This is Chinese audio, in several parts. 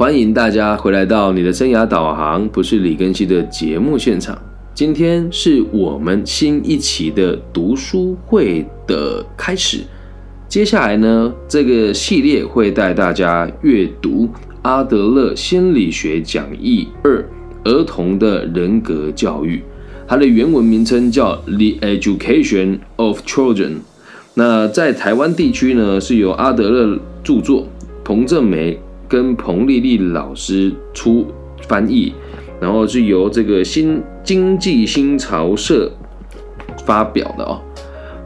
欢迎大家回来到你的生涯导航，不是李根熙的节目现场。今天是我们新一期的读书会的开始。接下来呢，这个系列会带大家阅读阿德勒心理学讲义二：儿童的人格教育。它的原文名称叫《The Education of Children》。那在台湾地区呢，是由阿德勒著作，彭正梅跟彭丽丽老师出翻译，然后是由这个新经济新潮社发表的哦。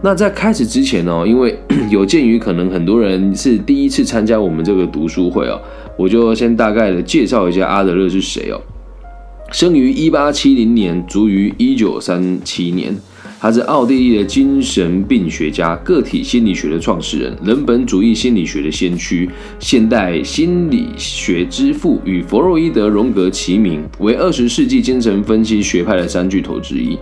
那在开始之前哦，因为 有鉴于可能很多人是第一次参加我们这个读书会哦，我就先大概的介绍一下阿德勒是谁哦。生于一八七零年，卒于一九三七年。他是奥地利的精神病学家、个体心理学的创始人、人本主义心理学的先驱、现代心理学之父，与弗洛伊德、荣格齐名，为二十世纪精神分析学派的三巨头之一。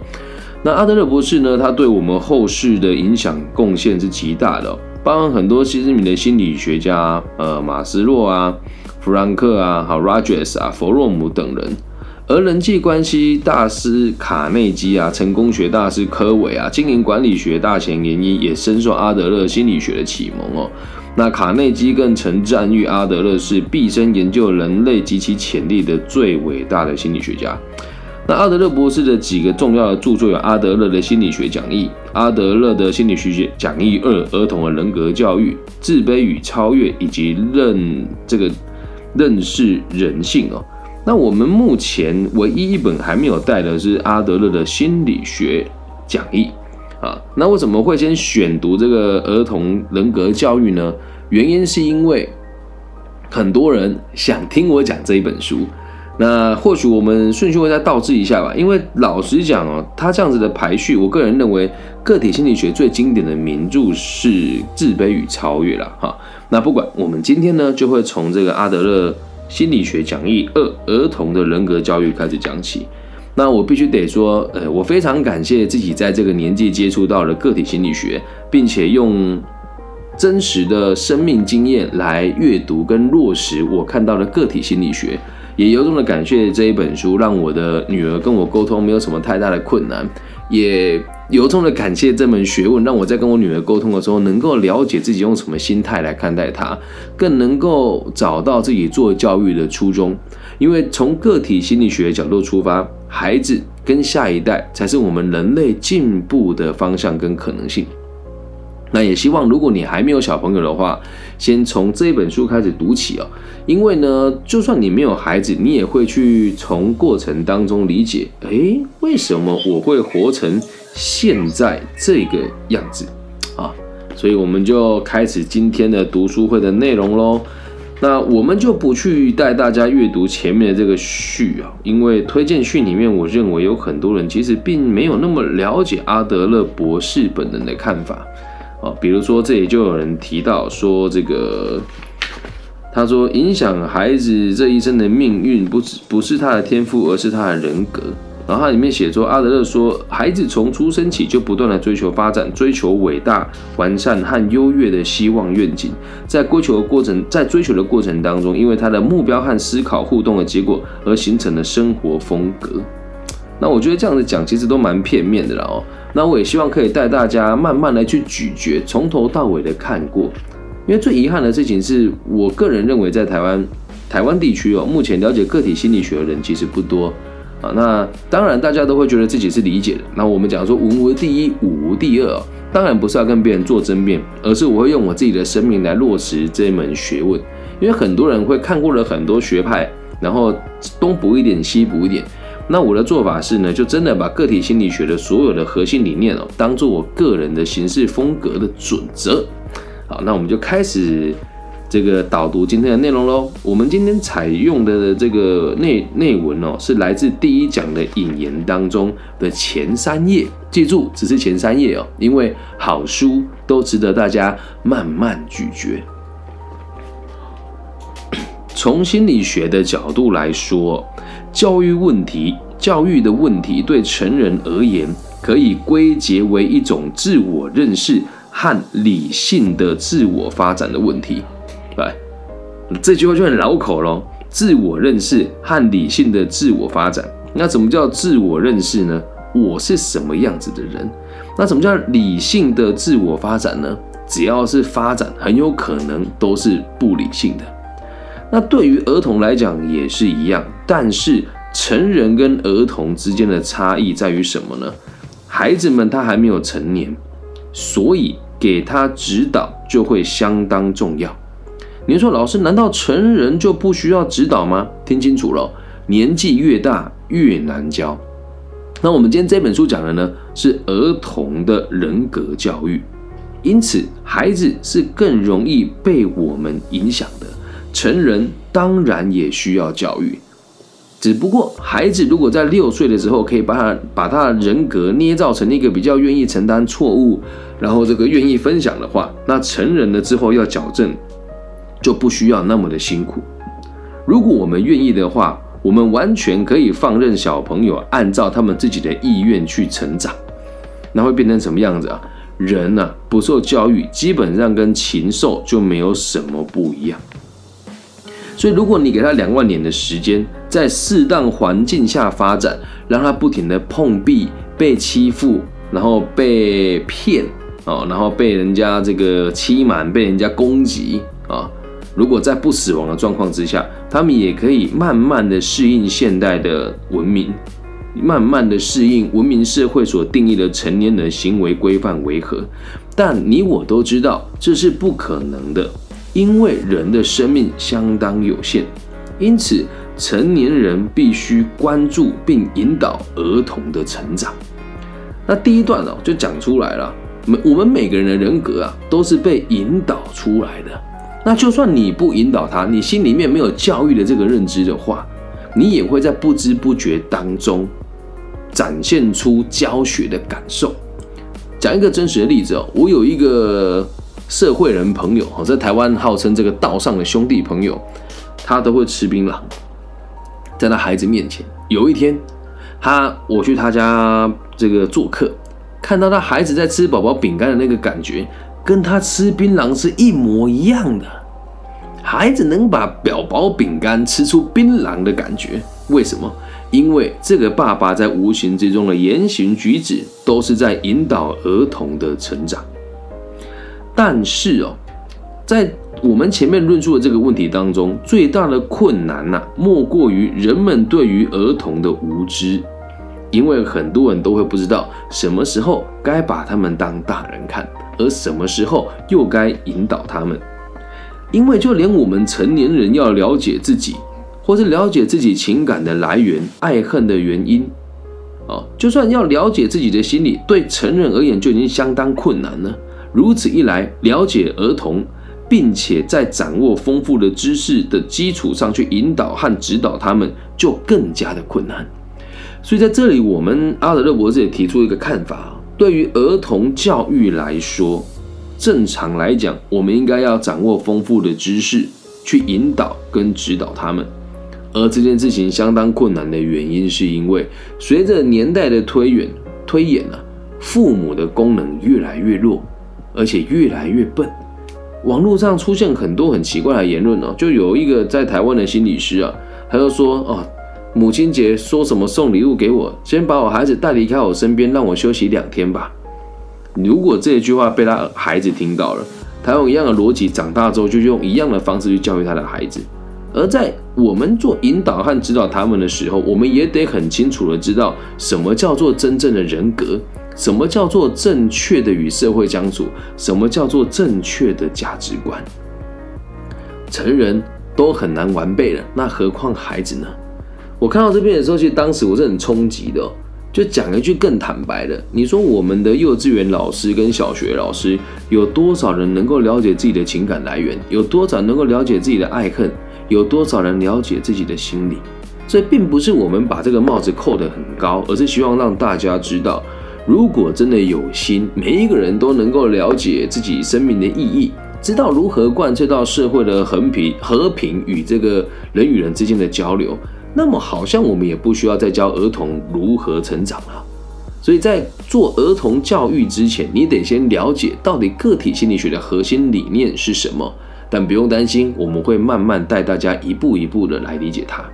那阿德勒博士呢？他对我们后世的影响贡献是极大的，包含很多知名的心理学家，呃，马斯洛啊、弗兰克啊、好 Rogers 啊、弗洛姆等人。而人际关系大师卡内基啊，成功学大师科维啊，经营管理学大前研一，也深受阿德勒心理学的启蒙哦。那卡内基更曾赞誉阿德勒是毕生研究人类及其潜力的最伟大的心理学家。那阿德勒博士的几个重要的著作有《阿德勒的心理学讲义》《阿德勒的心理学讲义二》《儿童的人格教育》《自卑与超越》以及认这个认识人性哦。那我们目前唯一一本还没有带的是阿德勒的心理学讲义啊。那为什么会先选读这个儿童人格教育呢？原因是因为很多人想听我讲这一本书。那或许我们顺序会再倒置一下吧。因为老实讲哦，他这样子的排序，我个人认为个体心理学最经典的名著是《自卑与超越》了哈。那不管我们今天呢，就会从这个阿德勒。心理学讲义二：儿童的人格教育开始讲起。那我必须得说，呃，我非常感谢自己在这个年纪接触到了个体心理学，并且用真实的生命经验来阅读跟落实我看到的个体心理学。也由衷的感谢这一本书，让我的女儿跟我沟通没有什么太大的困难。也由衷的感谢这门学问，让我在跟我女儿沟通的时候，能够了解自己用什么心态来看待她，更能够找到自己做教育的初衷。因为从个体心理学角度出发，孩子跟下一代才是我们人类进步的方向跟可能性。那也希望，如果你还没有小朋友的话，先从这本书开始读起哦。因为呢，就算你没有孩子，你也会去从过程当中理解，诶，为什么我会活成现在这个样子啊？所以我们就开始今天的读书会的内容喽。那我们就不去带大家阅读前面的这个序啊，因为推荐序里面，我认为有很多人其实并没有那么了解阿德勒博士本人的看法。啊，比如说这里就有人提到说，这个他说影响孩子这一生的命运，不是不是他的天赋，而是他的人格。然后它里面写说，阿德勒说，孩子从出生起就不断的追求发展，追求伟大、完善和优越的希望愿景，在追求的过程，在追求的过程当中，因为他的目标和思考互动的结果而形成的生活风格。那我觉得这样子讲其实都蛮片面的了哦。那我也希望可以带大家慢慢来去咀嚼，从头到尾的看过。因为最遗憾的事情是我个人认为，在台湾台湾地区哦，目前了解个体心理学的人其实不多啊。那当然大家都会觉得自己是理解的。那我们讲说文无第一，武无第二，当然不是要跟别人做争辩，而是我会用我自己的生命来落实这一门学问。因为很多人会看过了很多学派，然后东补一点，西补一点。那我的做法是呢，就真的把个体心理学的所有的核心理念哦，当做我个人的行事风格的准则。好，那我们就开始这个导读今天的内容喽。我们今天采用的这个内内文哦，是来自第一讲的引言当中的前三页，记住只是前三页哦，因为好书都值得大家慢慢咀嚼。从心理学的角度来说。教育问题，教育的问题对成人而言，可以归结为一种自我认识和理性的自我发展的问题。来，这句话就很绕口喽。自我认识和理性的自我发展。那什么叫自我认识呢？我是什么样子的人？那什么叫理性的自我发展呢？只要是发展，很有可能都是不理性的。那对于儿童来讲也是一样，但是成人跟儿童之间的差异在于什么呢？孩子们他还没有成年，所以给他指导就会相当重要。您说老师，难道成人就不需要指导吗？听清楚了，年纪越大越难教。那我们今天这本书讲的呢，是儿童的人格教育，因此孩子是更容易被我们影响的。成人当然也需要教育，只不过孩子如果在六岁的时候可以把他把他的人格捏造成一个比较愿意承担错误，然后这个愿意分享的话，那成人了之后要矫正就不需要那么的辛苦。如果我们愿意的话。我们完全可以放任小朋友按照他们自己的意愿去成长，那会变成什么样子啊？人呢不受教育，基本上跟禽兽就没有什么不一样。所以，如果你给他两万年的时间，在适当环境下发展，让他不停的碰壁、被欺负，然后被骗哦，然后被人家这个欺瞒、被人家攻击啊。如果在不死亡的状况之下，他们也可以慢慢的适应现代的文明，慢慢的适应文明社会所定义的成年人行为规范为何？但你我都知道这是不可能的，因为人的生命相当有限，因此成年人必须关注并引导儿童的成长。那第一段哦就讲出来了，每我们每个人的人格啊都是被引导出来的。那就算你不引导他，你心里面没有教育的这个认知的话，你也会在不知不觉当中展现出教学的感受。讲一个真实的例子哦，我有一个社会人朋友，在台湾号称这个道上的兄弟朋友，他都会吃槟榔。在他孩子面前，有一天，他我去他家这个做客，看到他孩子在吃宝宝饼干的那个感觉。跟他吃槟榔是一模一样的，孩子能把表薄饼干吃出槟榔的感觉，为什么？因为这个爸爸在无形之中的言行举止都是在引导儿童的成长。但是哦，在我们前面论述的这个问题当中，最大的困难呐，莫过于人们对于儿童的无知，因为很多人都会不知道什么时候该把他们当大人看。而什么时候又该引导他们？因为就连我们成年人要了解自己，或是了解自己情感的来源、爱恨的原因，哦，就算要了解自己的心理，对成人而言就已经相当困难了。如此一来，了解儿童，并且在掌握丰富的知识的基础上去引导和指导他们，就更加的困难。所以在这里，我们阿德勒博士也提出一个看法。对于儿童教育来说，正常来讲，我们应该要掌握丰富的知识，去引导跟指导他们。而这件事情相当困难的原因，是因为随着年代的推远推演啊，父母的功能越来越弱，而且越来越笨。网络上出现很多很奇怪的言论哦，就有一个在台湾的心理师啊，他就说哦。母亲节说什么送礼物给我？先把我孩子带离开我身边，让我休息两天吧。如果这一句话被他孩子听到了，他用一样的逻辑长大之后，就用一样的方式去教育他的孩子。而在我们做引导和指导他们的时候，我们也得很清楚的知道什么叫做真正的人格，什么叫做正确的与社会相处，什么叫做正确的价值观。成人都很难完备了，那何况孩子呢？我看到这边的时候，其实当时我是很冲击的。就讲一句更坦白的，你说我们的幼稚园老师跟小学老师，有多少人能够了解自己的情感来源？有多少能够了解自己的爱恨？有多少人了解自己的心理？所以，并不是我们把这个帽子扣得很高，而是希望让大家知道，如果真的有心，每一个人都能够了解自己生命的意义，知道如何贯彻到社会的和平、和平与这个人与人之间的交流。那么好像我们也不需要再教儿童如何成长了，所以在做儿童教育之前，你得先了解到底个体心理学的核心理念是什么，但不用担心，我们会慢慢带大家一步一步的来理解它。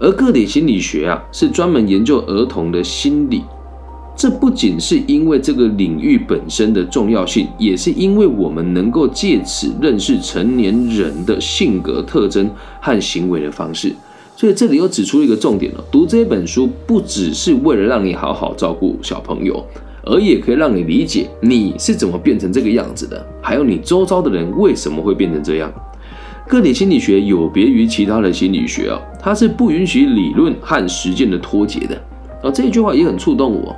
而个体心理学啊，是专门研究儿童的心理。这不仅是因为这个领域本身的重要性，也是因为我们能够借此认识成年人的性格特征和行为的方式。所以这里又指出一个重点了：读这本书不只是为了让你好好照顾小朋友，而也可以让你理解你是怎么变成这个样子的，还有你周遭的人为什么会变成这样。个体心理学有别于其他的心理学啊，它是不允许理论和实践的脱节的。啊，这一句话也很触动我。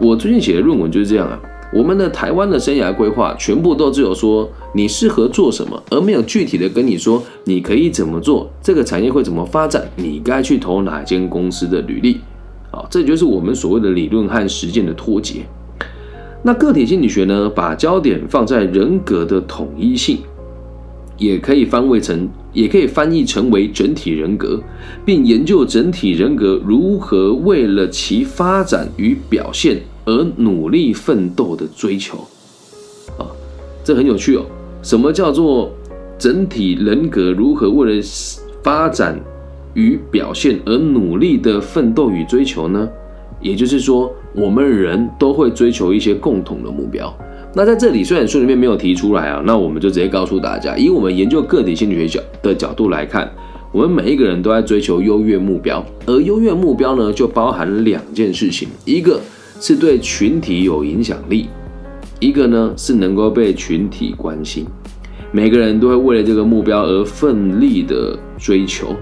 我最近写的论文就是这样啊。我们的台湾的生涯规划全部都只有说你适合做什么，而没有具体的跟你说你可以怎么做，这个产业会怎么发展，你该去投哪间公司的履历。啊，这就是我们所谓的理论和实践的脱节。那个体心理学呢，把焦点放在人格的统一性，也可以翻译成，也可以翻译成为整体人格，并研究整体人格如何为了其发展与表现。而努力奋斗的追求，啊，这很有趣哦。什么叫做整体人格如何为了发展与表现而努力的奋斗与追求呢？也就是说，我们人都会追求一些共同的目标。那在这里，虽然书里面没有提出来啊，那我们就直接告诉大家，以我们研究个体心理学角的角度来看，我们每一个人都在追求优越目标，而优越目标呢，就包含两件事情，一个。是对群体有影响力，一个呢是能够被群体关心，每个人都会为了这个目标而奋力的追求。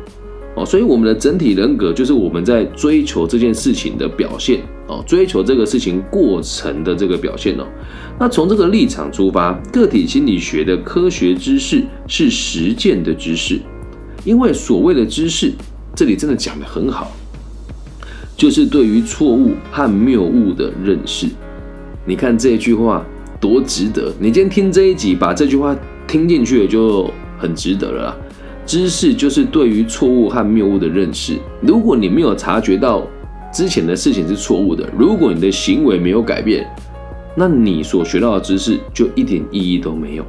哦，所以我们的整体人格就是我们在追求这件事情的表现。哦，追求这个事情过程的这个表现哦。那从这个立场出发，个体心理学的科学知识是实践的知识，因为所谓的知识，这里真的讲的很好。就是对于错误和谬误的认识，你看这句话多值得！你今天听这一集，把这句话听进去了，就很值得了。知识就是对于错误和谬误的认识。如果你没有察觉到之前的事情是错误的，如果你的行为没有改变，那你所学到的知识就一点意义都没有。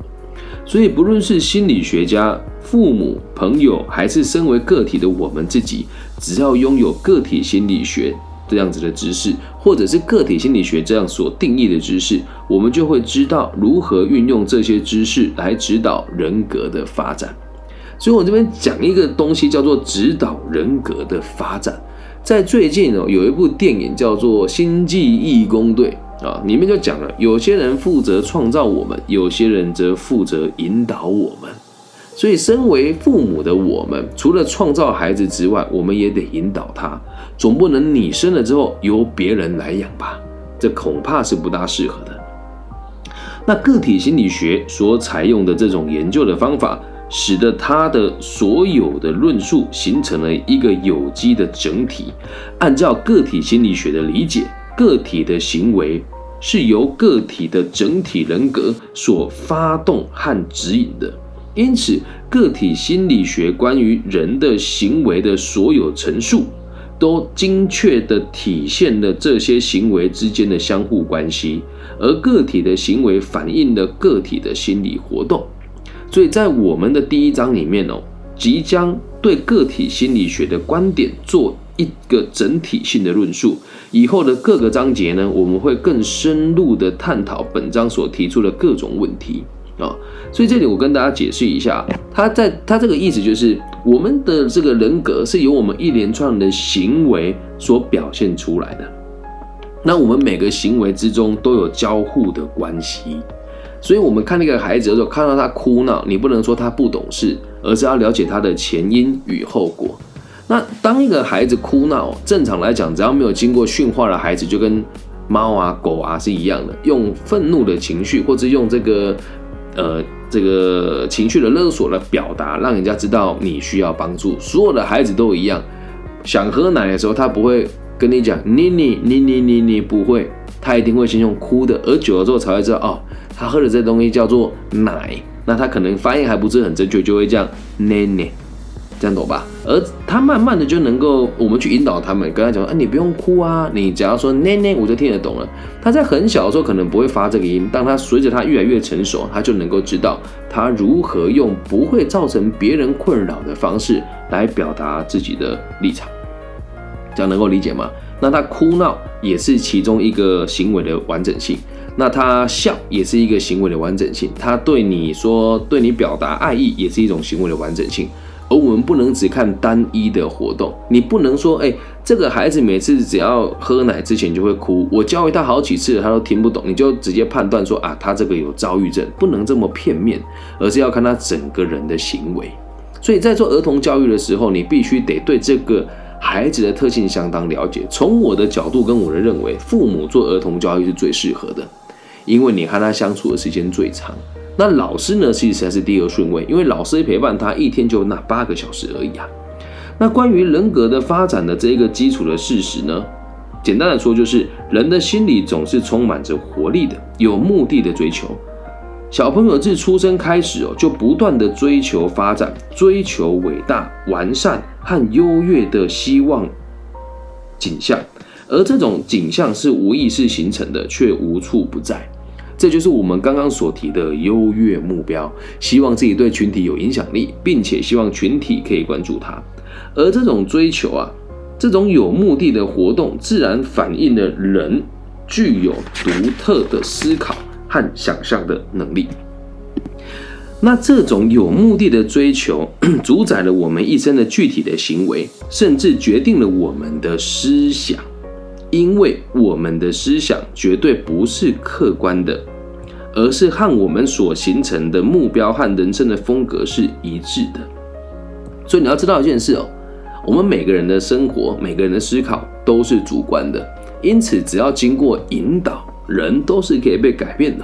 所以，不论是心理学家、父母、朋友，还是身为个体的我们自己，只要拥有个体心理学这样子的知识，或者是个体心理学这样所定义的知识，我们就会知道如何运用这些知识来指导人格的发展。所以我这边讲一个东西，叫做指导人格的发展。在最近哦，有一部电影叫做《星际义工队》。啊，里面就讲了，有些人负责创造我们，有些人则负责引导我们。所以，身为父母的我们，除了创造孩子之外，我们也得引导他。总不能你生了之后由别人来养吧？这恐怕是不大适合的。那个体心理学所采用的这种研究的方法，使得他的所有的论述形成了一个有机的整体。按照个体心理学的理解。个体的行为是由个体的整体人格所发动和指引的，因此，个体心理学关于人的行为的所有陈述，都精确地体现了这些行为之间的相互关系，而个体的行为反映了个体的心理活动。所以在我们的第一章里面哦，即将对个体心理学的观点做。一个整体性的论述，以后的各个章节呢，我们会更深入地探讨本章所提出的各种问题啊。所以这里我跟大家解释一下，他在他这个意思就是，我们的这个人格是由我们一连串的行为所表现出来的。那我们每个行为之中都有交互的关系，所以我们看那个孩子的时候，看到他哭闹，你不能说他不懂事，而是要了解他的前因与后果。那当一个孩子哭闹，正常来讲，只要没有经过驯化的孩子，就跟猫啊、狗啊是一样的，用愤怒的情绪，或者用这个呃这个情绪的勒索来表达，让人家知道你需要帮助。所有的孩子都一样，想喝奶的时候，他不会跟你讲你你你你你你不会，他一定会先用哭的，而久了之后才会知道哦，他喝的这东西叫做奶，那他可能发音还不是很正确，就会这样奶奶。这样懂吧？而他慢慢的就能够，我们去引导他们，跟他讲，啊，你不用哭啊，你只要说奶奶，我就听得懂了。他在很小的时候可能不会发这个音，当他随着他越来越成熟，他就能够知道他如何用不会造成别人困扰的方式来表达自己的立场。这样能够理解吗？那他哭闹也是其中一个行为的完整性。那他笑也是一个行为的完整性，他对你说对你表达爱意也是一种行为的完整性，而我们不能只看单一的活动，你不能说，哎，这个孩子每次只要喝奶之前就会哭，我教育他好几次，他都听不懂，你就直接判断说啊，他这个有躁郁症，不能这么片面，而是要看他整个人的行为。所以在做儿童教育的时候，你必须得对这个孩子的特性相当了解。从我的角度跟我的认为，父母做儿童教育是最适合的。因为你和他相处的时间最长，那老师呢，其实才是第二顺位，因为老师陪伴他一天就那八个小时而已啊。那关于人格的发展的这一个基础的事实呢，简单的说就是人的心里总是充满着活力的，有目的的追求。小朋友自出生开始哦，就不断的追求发展，追求伟大、完善和优越的希望景象，而这种景象是无意识形成的，却无处不在。这就是我们刚刚所提的优越目标，希望自己对群体有影响力，并且希望群体可以关注他。而这种追求啊，这种有目的的活动，自然反映了人具有独特的思考和想象的能力。那这种有目的的追求，主宰了我们一生的具体的行为，甚至决定了我们的思想。因为我们的思想绝对不是客观的，而是和我们所形成的目标和人生的风格是一致的。所以你要知道一件事哦，我们每个人的生活、每个人的思考都是主观的，因此只要经过引导，人都是可以被改变的。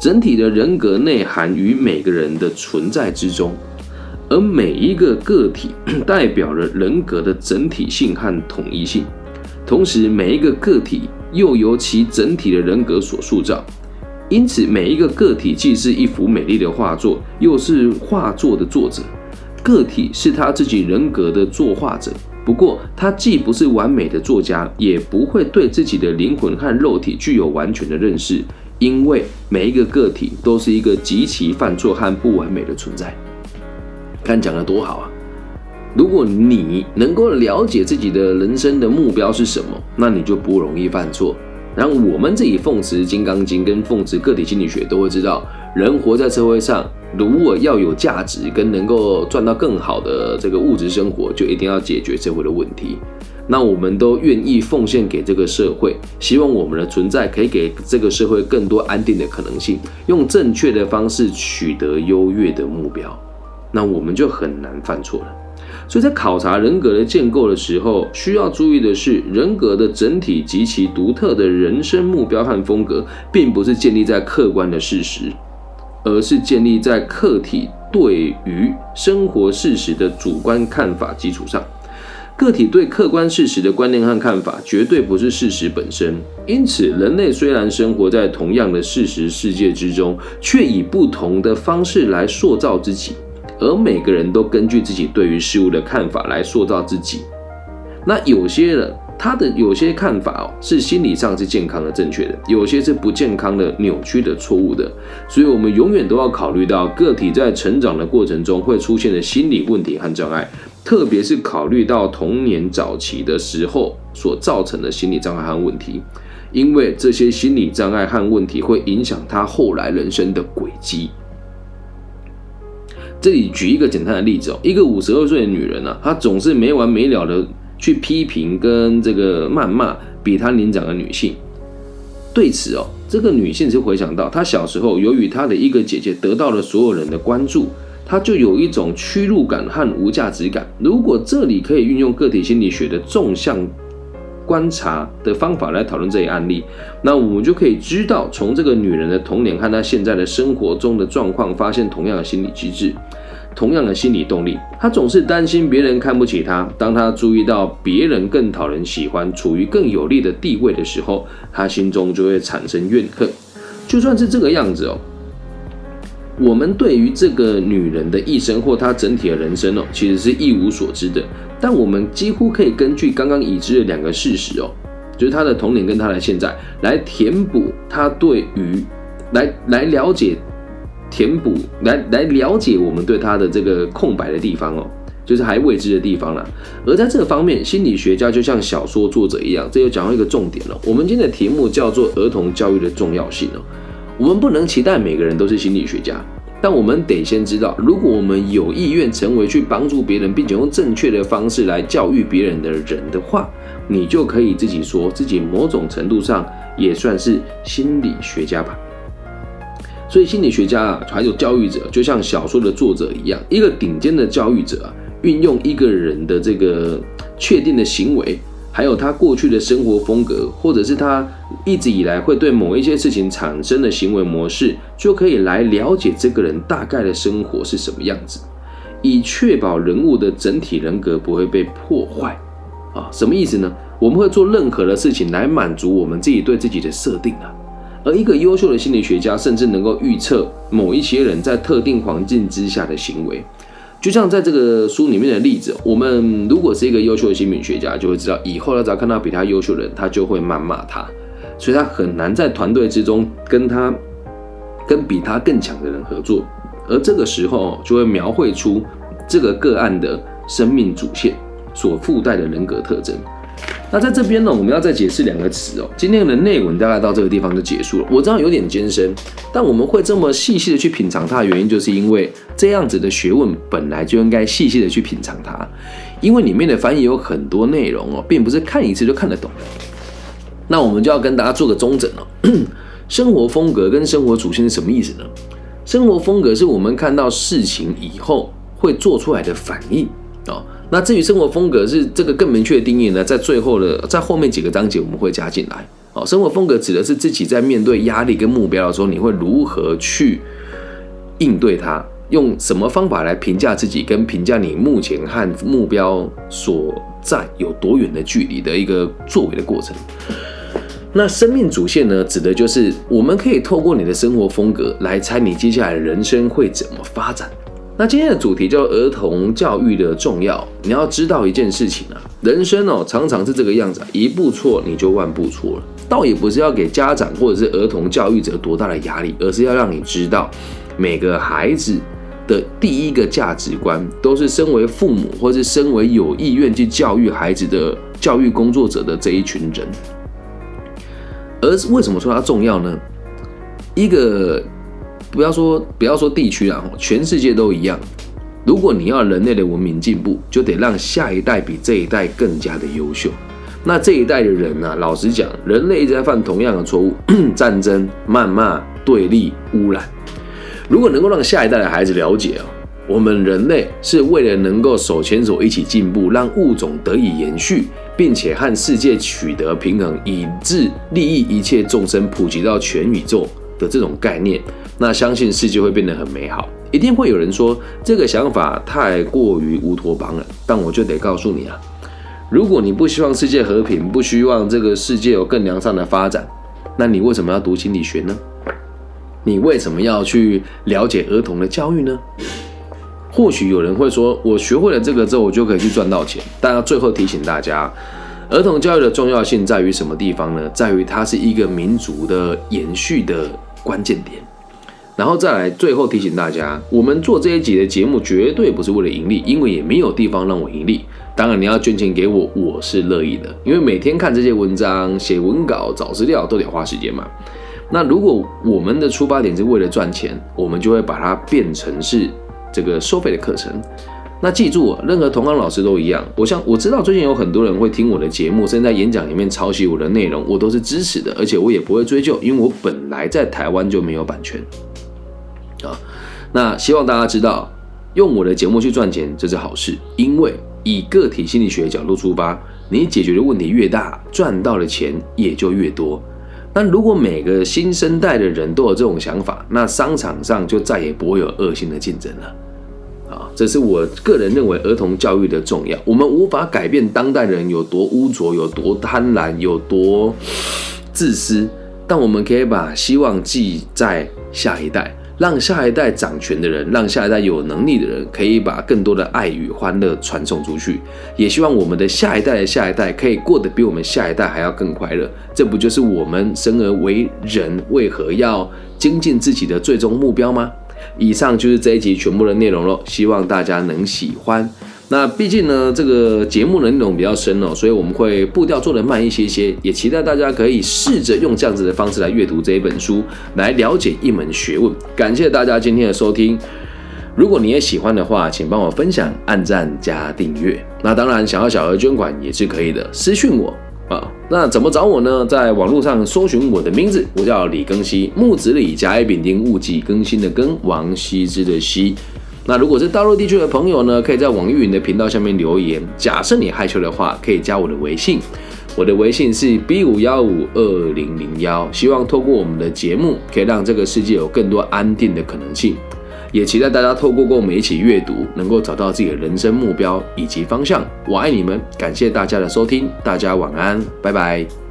整体的人格内涵于每个人的存在之中，而每一个个体 代表了人格的整体性和统一性。同时，每一个个体又由其整体的人格所塑造，因此每一个个体既是一幅美丽的画作，又是画作的作者。个体是他自己人格的作画者，不过他既不是完美的作家，也不会对自己的灵魂和肉体具有完全的认识，因为每一个个体都是一个极其犯错和不完美的存在。看讲的多好啊！如果你能够了解自己的人生的目标是什么，那你就不容易犯错。然后我们自己奉持《金刚经》跟奉持个体心理学，都会知道，人活在社会上，如果要有价值跟能够赚到更好的这个物质生活，就一定要解决社会的问题。那我们都愿意奉献给这个社会，希望我们的存在可以给这个社会更多安定的可能性，用正确的方式取得优越的目标，那我们就很难犯错了。所以在考察人格的建构的时候，需要注意的是，人格的整体及其独特的人生目标和风格，并不是建立在客观的事实，而是建立在客体对于生活事实的主观看法基础上。个体对客观事实的观念和看法，绝对不是事实本身。因此，人类虽然生活在同样的事实世界之中，却以不同的方式来塑造自己。而每个人都根据自己对于事物的看法来塑造自己。那有些人他的有些看法哦，是心理上是健康的、正确的；有些是不健康的、扭曲的、错误的。所以，我们永远都要考虑到个体在成长的过程中会出现的心理问题和障碍，特别是考虑到童年早期的时候所造成的心理障碍和问题，因为这些心理障碍和问题会影响他后来人生的轨迹。这里举一个简单的例子哦，一个五十二岁的女人呢，她总是没完没了的去批评跟这个谩骂比她年长的女性。对此哦，这个女性就回想到，她小时候由于她的一个姐姐得到了所有人的关注，她就有一种屈辱感和无价值感。如果这里可以运用个体心理学的纵向。观察的方法来讨论这一案例，那我们就可以知道，从这个女人的童年和她现在的生活中的状况，发现同样的心理机制，同样的心理动力。她总是担心别人看不起她。当她注意到别人更讨人喜欢，处于更有利的地位的时候，她心中就会产生怨恨。就算是这个样子哦，我们对于这个女人的一生或她整体的人生哦，其实是一无所知的。但我们几乎可以根据刚刚已知的两个事实哦，就是他的童年跟他的现在，来填补他对于来来了解填补来来了解我们对他的这个空白的地方哦，就是还未知的地方啦。而在这方面，心理学家就像小说作者一样，这又讲到一个重点了。我们今天的题目叫做儿童教育的重要性哦。我们不能期待每个人都是心理学家，但我们得先知道，如果我们有意愿成为去帮助别人，并且用正确的方式来教育别人的人的话，你就可以自己说自己某种程度上也算是心理学家吧。所以，心理学家啊，还有教育者，就像小说的作者一样，一个顶尖的教育者啊，运用一个人的这个确定的行为。还有他过去的生活风格，或者是他一直以来会对某一些事情产生的行为模式，就可以来了解这个人大概的生活是什么样子，以确保人物的整体人格不会被破坏。啊，什么意思呢？我们会做任何的事情来满足我们自己对自己的设定啊。而一个优秀的心理学家，甚至能够预测某一些人在特定环境之下的行为。就像在这个书里面的例子，我们如果是一个优秀的心理学家，就会知道以后他只要看到比他优秀的人，他就会谩骂他，所以他很难在团队之中跟他跟比他更强的人合作，而这个时候就会描绘出这个个案的生命主线所附带的人格特征。那在这边呢，我们要再解释两个词哦。今天的内文大概到这个地方就结束了。我知道有点艰深，但我们会这么细细的去品尝它的原因，就是因为这样子的学问本来就应该细细的去品尝它，因为里面的翻译有很多内容哦，并不是看一次就看得懂。那我们就要跟大家做个中整了。生活风格跟生活属性是什么意思呢？生活风格是我们看到事情以后会做出来的反应啊。那至于生活风格是这个更明确的定义呢，在最后的在后面几个章节我们会加进来。哦，生活风格指的是自己在面对压力跟目标的时候，你会如何去应对它，用什么方法来评价自己，跟评价你目前和目标所在有多远的距离的一个作为的过程。那生命主线呢，指的就是我们可以透过你的生活风格来猜你接下来人生会怎么发展。那今天的主题叫儿童教育的重要。你要知道一件事情啊，人生哦常常是这个样子，一步错你就万步错了。倒也不是要给家长或者是儿童教育者多大的压力，而是要让你知道，每个孩子的第一个价值观都是身为父母或是身为有意愿去教育孩子的教育工作者的这一群人。而为什么说它重要呢？一个。不要说不要说地区啊，全世界都一样。如果你要人类的文明进步，就得让下一代比这一代更加的优秀。那这一代的人呢？老实讲，人类一直在犯同样的错误：战争、谩骂、对立、污染。如果能够让下一代的孩子了解啊，我们人类是为了能够手牵手一起进步，让物种得以延续，并且和世界取得平衡，以致利益一切众生，普及到全宇宙的这种概念。那相信世界会变得很美好，一定会有人说这个想法太过于乌托邦了。但我就得告诉你啊，如果你不希望世界和平，不希望这个世界有更良善的发展，那你为什么要读心理学呢？你为什么要去了解儿童的教育呢？或许有人会说，我学会了这个之后，我就可以去赚到钱。但要最后提醒大家，儿童教育的重要性在于什么地方呢？在于它是一个民族的延续的关键点。然后再来，最后提醒大家，我们做这一集的节目绝对不是为了盈利，因为也没有地方让我盈利。当然，你要捐钱给我，我是乐意的，因为每天看这些文章、写文稿、找资料都得花时间嘛。那如果我们的出发点是为了赚钱，我们就会把它变成是这个收费的课程。那记住，任何同行老师都一样。我像我知道最近有很多人会听我的节目，甚至在演讲里面抄袭我的内容，我都是支持的，而且我也不会追究，因为我本来在台湾就没有版权。啊，那希望大家知道，用我的节目去赚钱这是好事，因为以个体心理学角度出发，你解决的问题越大，赚到的钱也就越多。那如果每个新生代的人都有这种想法，那商场上就再也不会有恶性的竞争了。啊，这是我个人认为儿童教育的重要。我们无法改变当代人有多污浊、有多贪婪、有多自私，但我们可以把希望寄在下一代。让下一代掌权的人，让下一代有能力的人，可以把更多的爱与欢乐传送出去。也希望我们的下一代的下一代可以过得比我们下一代还要更快乐。这不就是我们生而为人为何要精进自己的最终目标吗？以上就是这一集全部的内容喽，希望大家能喜欢。那毕竟呢，这个节目的内容比较深哦，所以我们会步调做得慢一些些，也期待大家可以试着用这样子的方式来阅读这一本书，来了解一门学问。感谢大家今天的收听，如果你也喜欢的话，请帮我分享、按赞加订阅。那当然，想要小额捐款也是可以的，私讯我那怎么找我呢？在网络上搜寻我的名字，我叫李更新，木子李，甲乙丙丁戊己更新的更，王羲之的羲。那如果是大陆地区的朋友呢，可以在网易云的频道下面留言。假设你害羞的话，可以加我的微信，我的微信是 b 五幺五二零零幺。希望透过我们的节目，可以让这个世界有更多安定的可能性。也期待大家透过跟我们一起阅读，能够找到自己的人生目标以及方向。我爱你们，感谢大家的收听，大家晚安，拜拜。